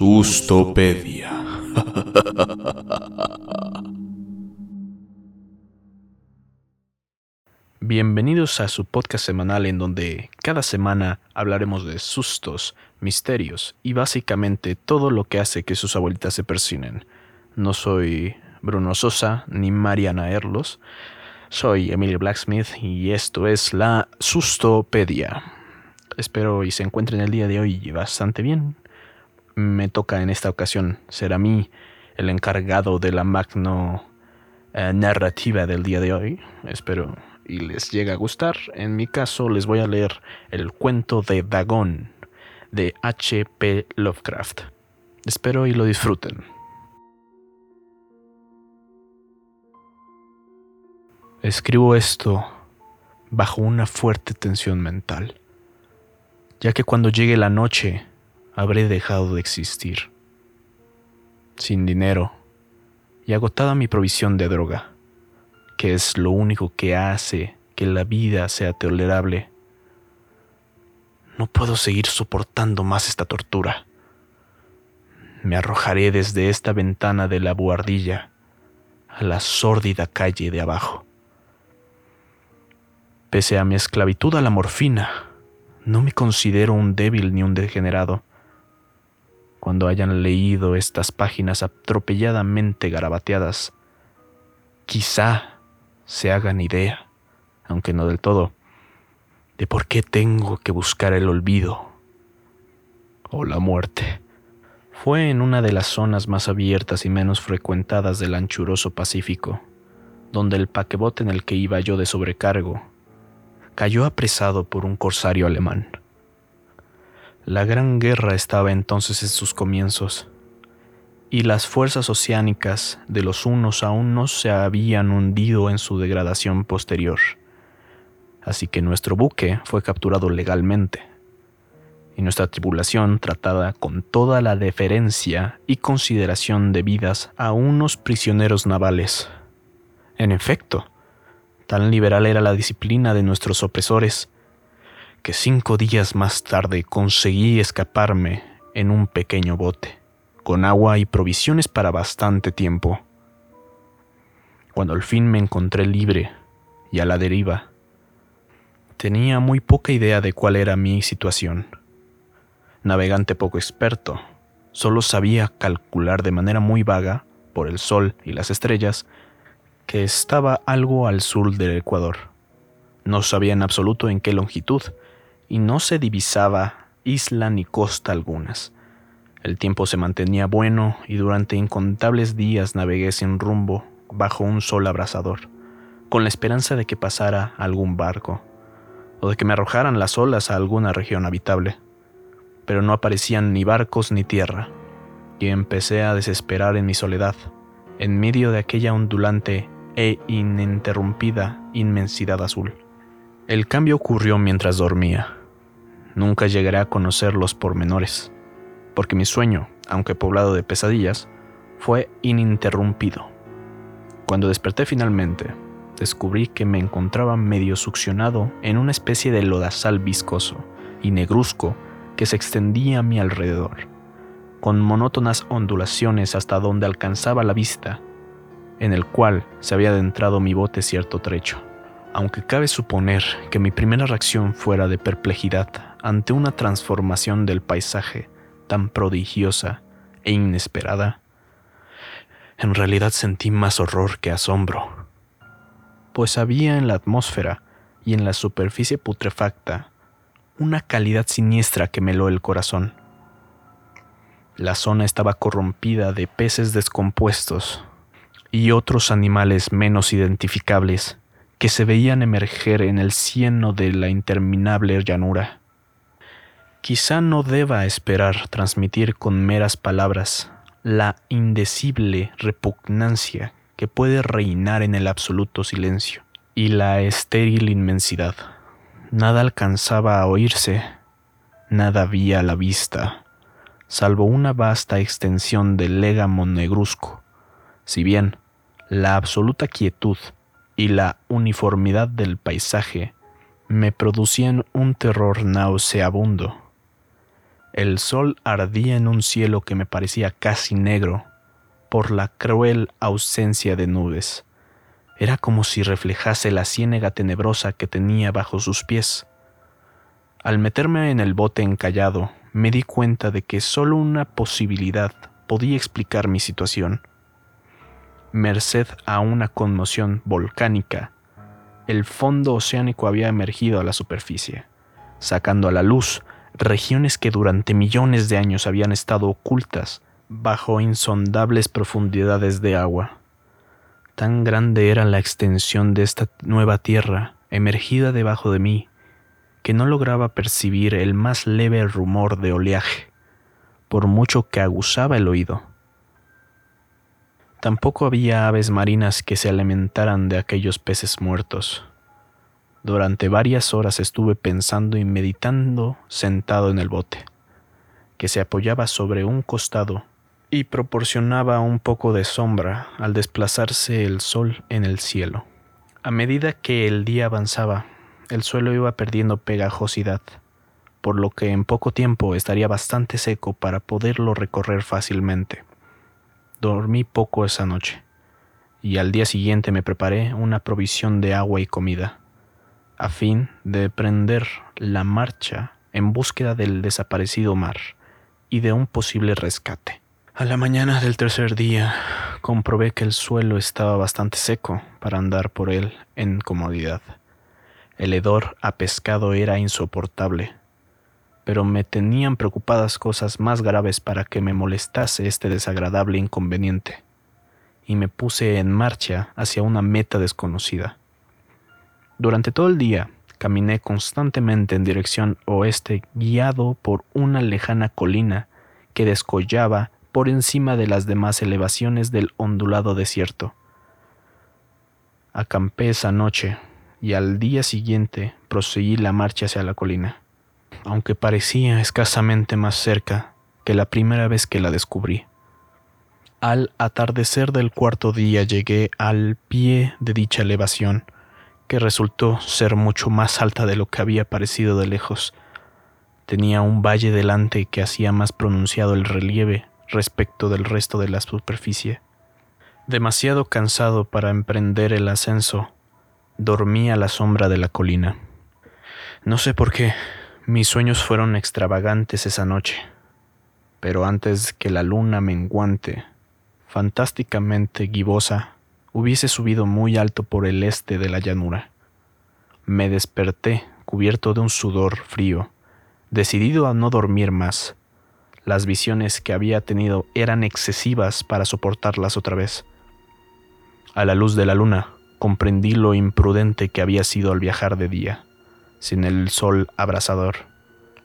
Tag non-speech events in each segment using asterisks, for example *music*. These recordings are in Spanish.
Sustopedia. Bienvenidos a su podcast semanal en donde cada semana hablaremos de sustos, misterios y básicamente todo lo que hace que sus abuelitas se persinen. No soy Bruno Sosa ni Mariana Erlos, soy Emilio Blacksmith y esto es la Sustopedia. Espero y se encuentren el día de hoy bastante bien me toca en esta ocasión ser a mí el encargado de la magno eh, narrativa del día de hoy. Espero y les llegue a gustar. En mi caso les voy a leer el cuento de Dagon de H.P. Lovecraft. Espero y lo disfruten. Escribo esto bajo una fuerte tensión mental, ya que cuando llegue la noche habré dejado de existir. Sin dinero y agotada mi provisión de droga, que es lo único que hace que la vida sea tolerable, no puedo seguir soportando más esta tortura. Me arrojaré desde esta ventana de la buhardilla a la sórdida calle de abajo. Pese a mi esclavitud a la morfina, no me considero un débil ni un degenerado cuando hayan leído estas páginas atropelladamente garabateadas, quizá se hagan idea, aunque no del todo, de por qué tengo que buscar el olvido o la muerte. Fue en una de las zonas más abiertas y menos frecuentadas del anchuroso Pacífico, donde el paquebote en el que iba yo de sobrecargo cayó apresado por un corsario alemán. La Gran Guerra estaba entonces en sus comienzos, y las fuerzas oceánicas de los unos aún no se habían hundido en su degradación posterior. Así que nuestro buque fue capturado legalmente, y nuestra tripulación tratada con toda la deferencia y consideración debidas a unos prisioneros navales. En efecto, tan liberal era la disciplina de nuestros opresores, que cinco días más tarde conseguí escaparme en un pequeño bote, con agua y provisiones para bastante tiempo. Cuando al fin me encontré libre y a la deriva, tenía muy poca idea de cuál era mi situación. Navegante poco experto, solo sabía calcular de manera muy vaga, por el sol y las estrellas, que estaba algo al sur del Ecuador. No sabía en absoluto en qué longitud, y no se divisaba isla ni costa algunas. El tiempo se mantenía bueno y durante incontables días navegué sin rumbo bajo un sol abrasador, con la esperanza de que pasara algún barco, o de que me arrojaran las olas a alguna región habitable. Pero no aparecían ni barcos ni tierra, y empecé a desesperar en mi soledad, en medio de aquella ondulante e ininterrumpida inmensidad azul. El cambio ocurrió mientras dormía nunca llegaré a conocer los pormenores, porque mi sueño, aunque poblado de pesadillas, fue ininterrumpido. Cuando desperté finalmente, descubrí que me encontraba medio succionado en una especie de lodazal viscoso y negruzco que se extendía a mi alrededor, con monótonas ondulaciones hasta donde alcanzaba la vista, en el cual se había adentrado mi bote cierto trecho. Aunque cabe suponer que mi primera reacción fuera de perplejidad ante una transformación del paisaje tan prodigiosa e inesperada, en realidad sentí más horror que asombro, pues había en la atmósfera y en la superficie putrefacta una calidad siniestra que meló el corazón. La zona estaba corrompida de peces descompuestos y otros animales menos identificables que se veían emerger en el cieno de la interminable llanura. Quizá no deba esperar transmitir con meras palabras la indecible repugnancia que puede reinar en el absoluto silencio y la estéril inmensidad. Nada alcanzaba a oírse, nada había a la vista, salvo una vasta extensión de légamo negruzco, si bien la absoluta quietud y la uniformidad del paisaje me producían un terror nauseabundo El sol ardía en un cielo que me parecía casi negro por la cruel ausencia de nubes. Era como si reflejase la ciénega tenebrosa que tenía bajo sus pies. Al meterme en el bote encallado, me di cuenta de que solo una posibilidad podía explicar mi situación. Merced a una conmoción volcánica, el fondo oceánico había emergido a la superficie, sacando a la luz regiones que durante millones de años habían estado ocultas bajo insondables profundidades de agua. Tan grande era la extensión de esta nueva tierra emergida debajo de mí, que no lograba percibir el más leve rumor de oleaje, por mucho que aguzaba el oído. Tampoco había aves marinas que se alimentaran de aquellos peces muertos. Durante varias horas estuve pensando y meditando sentado en el bote, que se apoyaba sobre un costado y proporcionaba un poco de sombra al desplazarse el sol en el cielo. A medida que el día avanzaba, el suelo iba perdiendo pegajosidad, por lo que en poco tiempo estaría bastante seco para poderlo recorrer fácilmente. Dormí poco esa noche, y al día siguiente me preparé una provisión de agua y comida, a fin de prender la marcha en búsqueda del desaparecido mar y de un posible rescate. A la mañana del tercer día comprobé que el suelo estaba bastante seco para andar por él en comodidad. El hedor a pescado era insoportable, pero me tenían preocupadas cosas más graves para que me molestase este desagradable inconveniente, y me puse en marcha hacia una meta desconocida. Durante todo el día caminé constantemente en dirección oeste guiado por una lejana colina que descollaba por encima de las demás elevaciones del ondulado desierto. Acampé esa noche y al día siguiente proseguí la marcha hacia la colina, aunque parecía escasamente más cerca que la primera vez que la descubrí. Al atardecer del cuarto día llegué al pie de dicha elevación, que resultó ser mucho más alta de lo que había parecido de lejos. Tenía un valle delante que hacía más pronunciado el relieve respecto del resto de la superficie. Demasiado cansado para emprender el ascenso, dormí a la sombra de la colina. No sé por qué, mis sueños fueron extravagantes esa noche, pero antes que la luna menguante, fantásticamente gibosa, hubiese subido muy alto por el este de la llanura. Me desperté cubierto de un sudor frío, decidido a no dormir más, las visiones que había tenido eran excesivas para soportarlas otra vez. A la luz de la luna, comprendí lo imprudente que había sido al viajar de día. Sin el sol abrasador,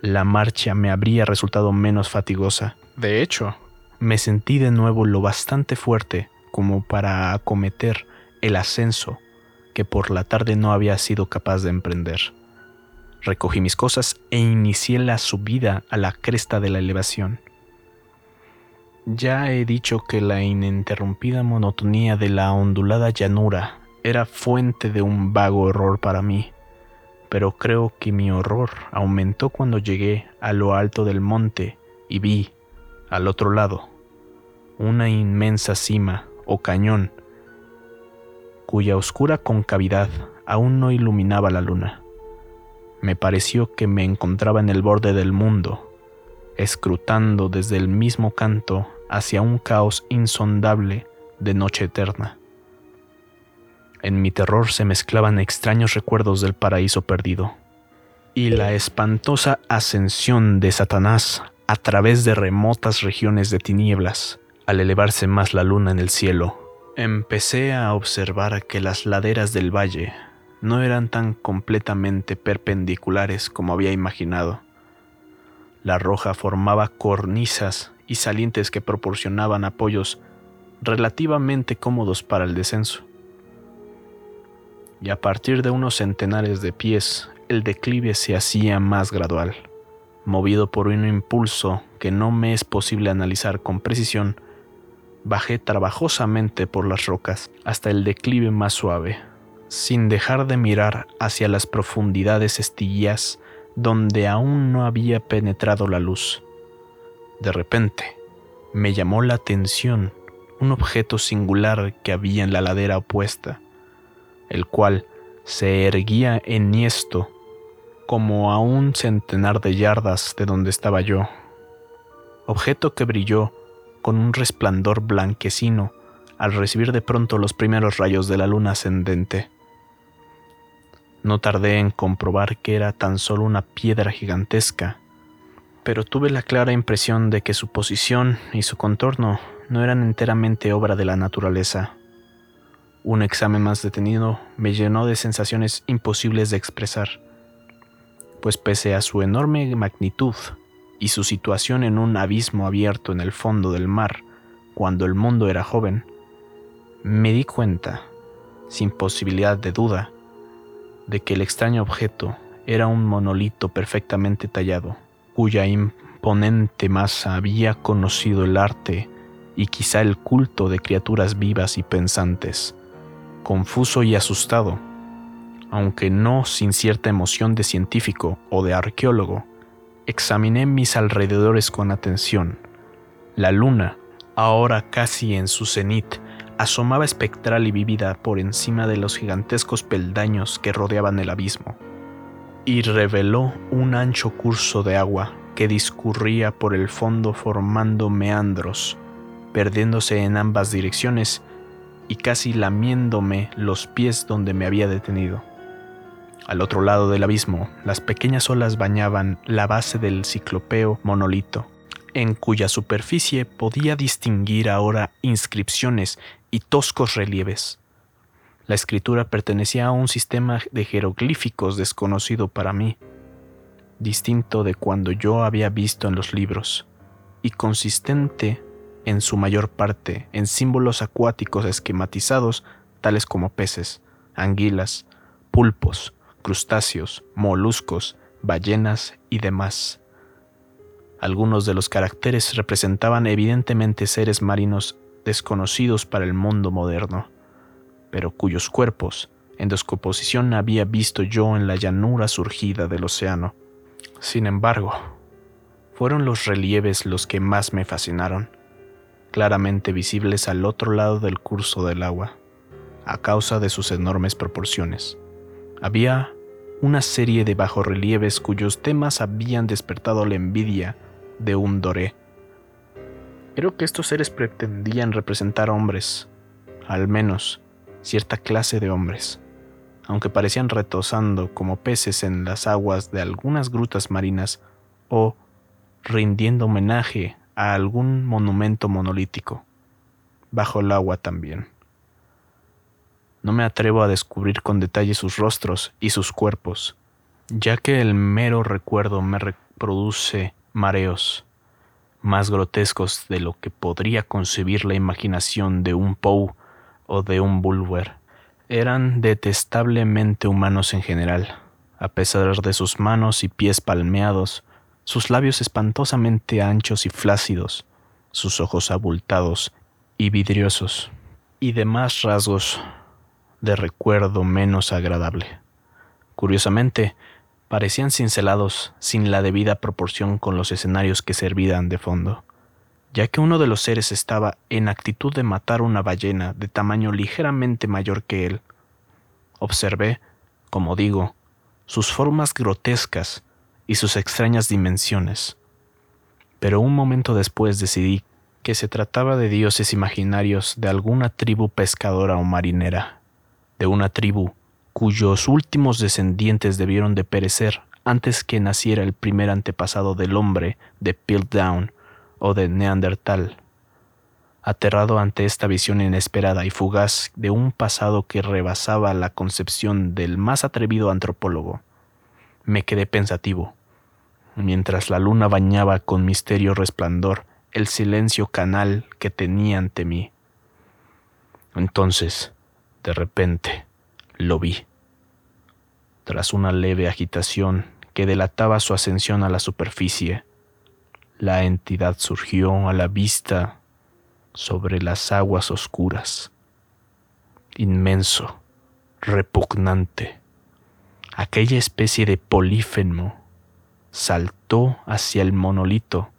la marcha me habría resultado menos fatigosa. De hecho, me sentí de nuevo lo bastante fuerte como para acometer el ascenso que por la tarde no había sido capaz de emprender. Recogí mis cosas e inicié la subida a la cresta de la elevación. Ya he dicho que la ininterrumpida monotonía de la ondulada llanura era fuente de un vago horror para mí, pero creo que mi horror aumentó cuando llegué a lo alto del monte y vi, al otro lado, una inmensa cima o cañón cuya oscura concavidad aún no iluminaba la luna me pareció que me encontraba en el borde del mundo, escrutando desde el mismo canto hacia un caos insondable de noche eterna. En mi terror se mezclaban extraños recuerdos del paraíso perdido y la espantosa ascensión de Satanás a través de remotas regiones de tinieblas. Al elevarse más la luna en el cielo, empecé a observar que las laderas del valle no eran tan completamente perpendiculares como había imaginado. La roja formaba cornisas y salientes que proporcionaban apoyos relativamente cómodos para el descenso. Y a partir de unos centenares de pies, el declive se hacía más gradual. Movido por un impulso que no me es posible analizar con precisión, bajé trabajosamente por las rocas hasta el declive más suave, sin dejar de mirar hacia las profundidades estillas donde aún no había penetrado la luz. De repente, me llamó la atención un objeto singular que había en la ladera opuesta, el cual se erguía enhiesto como a un centenar de yardas de donde estaba yo, objeto que brilló con un resplandor blanquecino al recibir de pronto los primeros rayos de la luna ascendente. No tardé en comprobar que era tan solo una piedra gigantesca, pero tuve la clara impresión de que su posición y su contorno no eran enteramente obra de la naturaleza. Un examen más detenido me llenó de sensaciones imposibles de expresar, pues pese a su enorme magnitud y su situación en un abismo abierto en el fondo del mar cuando el mundo era joven, me di cuenta, sin posibilidad de duda, de que el extraño objeto era un monolito perfectamente tallado, cuya imponente masa había conocido el arte y quizá el culto de criaturas vivas y pensantes. Confuso y asustado, aunque no sin cierta emoción de científico o de arqueólogo, examiné mis alrededores con atención. La luna, ahora casi en su cenit, asomaba espectral y vívida por encima de los gigantescos peldaños que rodeaban el abismo, y reveló un ancho curso de agua que discurría por el fondo formando meandros, perdiéndose en ambas direcciones y casi lamiéndome los pies donde me había detenido. Al otro lado del abismo, las pequeñas olas bañaban la base del ciclopeo monolito, en cuya superficie podía distinguir ahora inscripciones y toscos relieves. La escritura pertenecía a un sistema de jeroglíficos desconocido para mí, distinto de cuando yo había visto en los libros, y consistente en su mayor parte en símbolos acuáticos esquematizados tales como peces, anguilas, pulpos, crustáceos, moluscos, ballenas y demás. Algunos de los caracteres representaban evidentemente seres marinos desconocidos para el mundo moderno, pero cuyos cuerpos en descomposición había visto yo en la llanura surgida del océano. Sin embargo, fueron los relieves los que más me fascinaron, claramente visibles al otro lado del curso del agua, a causa de sus enormes proporciones. Había una serie de bajorrelieves cuyos temas habían despertado la envidia de un doré Creo que estos seres pretendían representar hombres, al menos cierta clase de hombres, aunque parecían retosando como peces en las aguas de algunas grutas marinas o rindiendo homenaje a algún monumento monolítico, bajo el agua también. No me atrevo a descubrir con detalle sus rostros y sus cuerpos, ya que el mero recuerdo me reproduce mareos más grotescos de lo que podría concebir la imaginación de un Poe o de un Bulwer. Eran detestablemente humanos en general, a pesar de sus manos y pies palmeados, sus labios espantosamente anchos y flácidos, sus ojos abultados y vidriosos, y demás rasgos de recuerdo menos agradable. Curiosamente, parecían cincelados sin la debida proporción con los escenarios que servían de fondo, ya que uno de los seres estaba en actitud de matar una ballena de tamaño ligeramente mayor que él. Observé, como digo, sus formas grotescas y sus extrañas dimensiones. Pero un momento después decidí que se trataba de dioses imaginarios de alguna tribu pescadora o marinera, de una tribu cuyos últimos descendientes debieron de perecer antes que naciera el primer antepasado del hombre de Piltdown o de Neandertal. Aterrado ante esta visión inesperada y fugaz de un pasado que rebasaba la concepción del más atrevido antropólogo, me quedé pensativo, mientras la luna bañaba con misterio resplandor el silencio canal que tenía ante mí. Entonces, de repente, lo vi. Tras una leve agitación que delataba su ascensión a la superficie, la entidad surgió a la vista sobre las aguas oscuras. Inmenso, repugnante, aquella especie de polífemo saltó hacia el monolito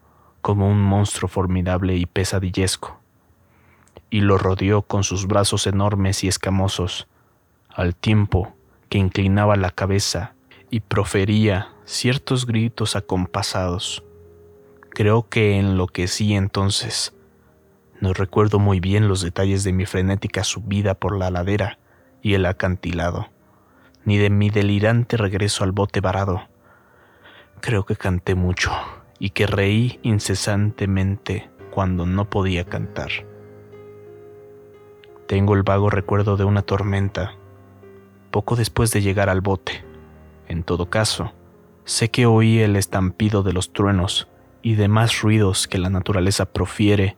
como un monstruo formidable y pesadillesco, y lo rodeó con sus brazos enormes y escamosos, al tiempo que inclinaba la cabeza y profería ciertos gritos acompasados. Creo que enloquecí entonces. No recuerdo muy bien los detalles de mi frenética subida por la ladera y el acantilado, ni de mi delirante regreso al bote varado. Creo que canté mucho y que reí incesantemente cuando no podía cantar. Tengo el vago recuerdo de una tormenta, poco después de llegar al bote. En todo caso, sé que oí el estampido de los truenos y demás ruidos que la naturaleza profiere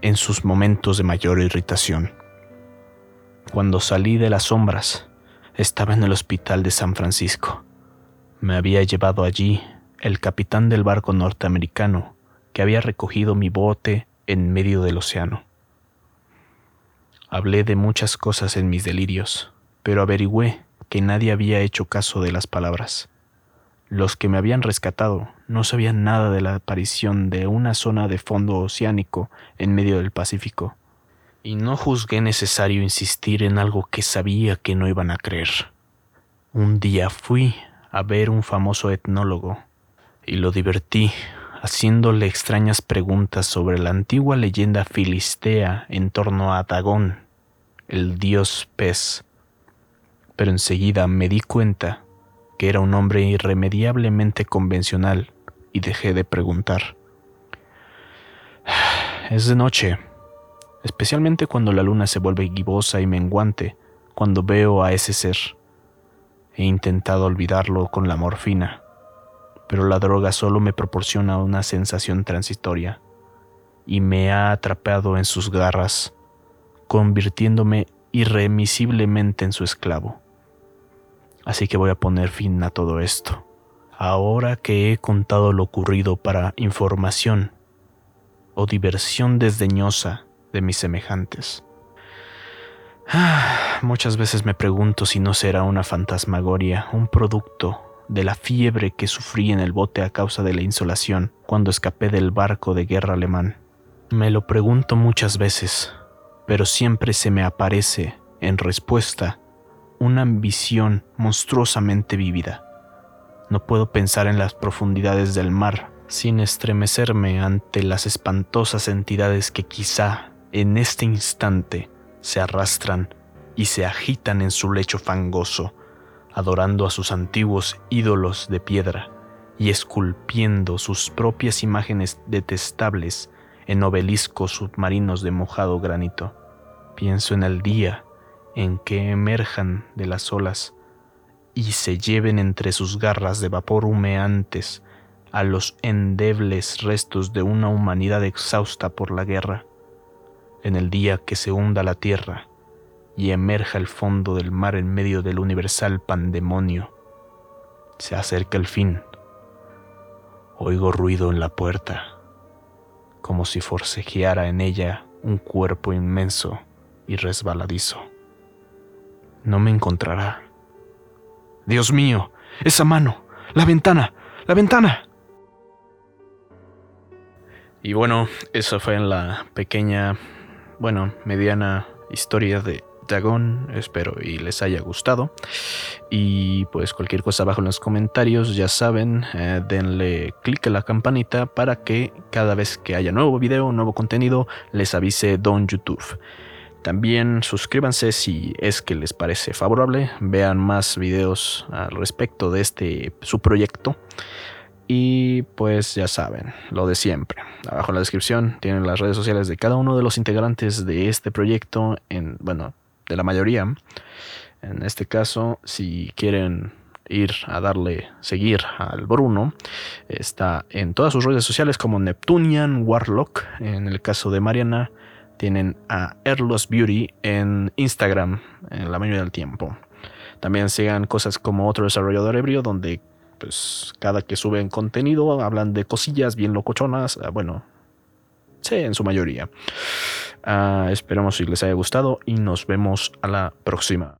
en sus momentos de mayor irritación. Cuando salí de las sombras, estaba en el hospital de San Francisco. Me había llevado allí el capitán del barco norteamericano que había recogido mi bote en medio del océano. Hablé de muchas cosas en mis delirios, pero averigüé que nadie había hecho caso de las palabras. Los que me habían rescatado no sabían nada de la aparición de una zona de fondo oceánico en medio del Pacífico, y no juzgué necesario insistir en algo que sabía que no iban a creer. Un día fui a ver un famoso etnólogo y lo divertí haciéndole extrañas preguntas sobre la antigua leyenda filistea en torno a Dagón, el dios pez. Pero enseguida me di cuenta que era un hombre irremediablemente convencional y dejé de preguntar. *sighs* Es de noche, especialmente cuando la luna se vuelve gibosa y menguante cuando veo a ese ser. He intentado olvidarlo con la morfina pero la droga solo me proporciona una sensación transitoria y me ha atrapado en sus garras, convirtiéndome irremisiblemente en su esclavo. Así que voy a poner fin a todo esto. Ahora que he contado lo ocurrido para información o diversión desdeñosa de mis semejantes. Ah, muchas veces me pregunto si no será una fantasmagoria, un producto de la fiebre que sufrí en el bote a causa de la insolación cuando escapé del barco de guerra alemán. Me lo pregunto muchas veces, pero siempre se me aparece, en respuesta, una ambición monstruosamente vívida. No puedo pensar en las profundidades del mar sin estremecerme ante las espantosas entidades que quizá en este instante se arrastran y se agitan en su lecho fangoso adorando a sus antiguos ídolos de piedra y esculpiendo sus propias imágenes detestables en obeliscos submarinos de mojado granito. Pienso en el día en que emerjan de las olas y se lleven entre sus garras de vapor humeantes a los endebles restos de una humanidad exhausta por la guerra, en el día que se hunda la tierra y emerja el fondo del mar en medio del universal pandemonio. Se acerca el fin. Oigo ruido en la puerta, como si forcejeara en ella un cuerpo inmenso y resbaladizo. No me encontrará. Dios mío, esa mano, la ventana, la ventana. Y bueno, eso fue en la pequeña, bueno, mediana historia de Espero y les haya gustado. Y pues cualquier cosa abajo en los comentarios, ya saben, eh, denle click a la campanita para que cada vez que haya nuevo video, nuevo contenido, les avise Don YouTube. También suscríbanse si es que les parece favorable, vean más videos al respecto de este su proyecto. Y pues ya saben, lo de siempre. Abajo en la descripción tienen las redes sociales de cada uno de los integrantes de este proyecto en, bueno, de la mayoría. En este caso, si quieren ir a darle seguir al Bruno, está en todas sus redes sociales como Neptunian Warlock. En el caso de Mariana, tienen a Erlos Beauty en Instagram en la mayoría del tiempo. También sigan cosas como otro desarrollador ebrio, donde pues cada que suben contenido hablan de cosillas bien locochonas. Ah, bueno, sí, en su mayoría. Uh, esperamos si les haya gustado y nos vemos a la próxima.